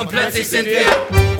I'm Plenty Cynthia.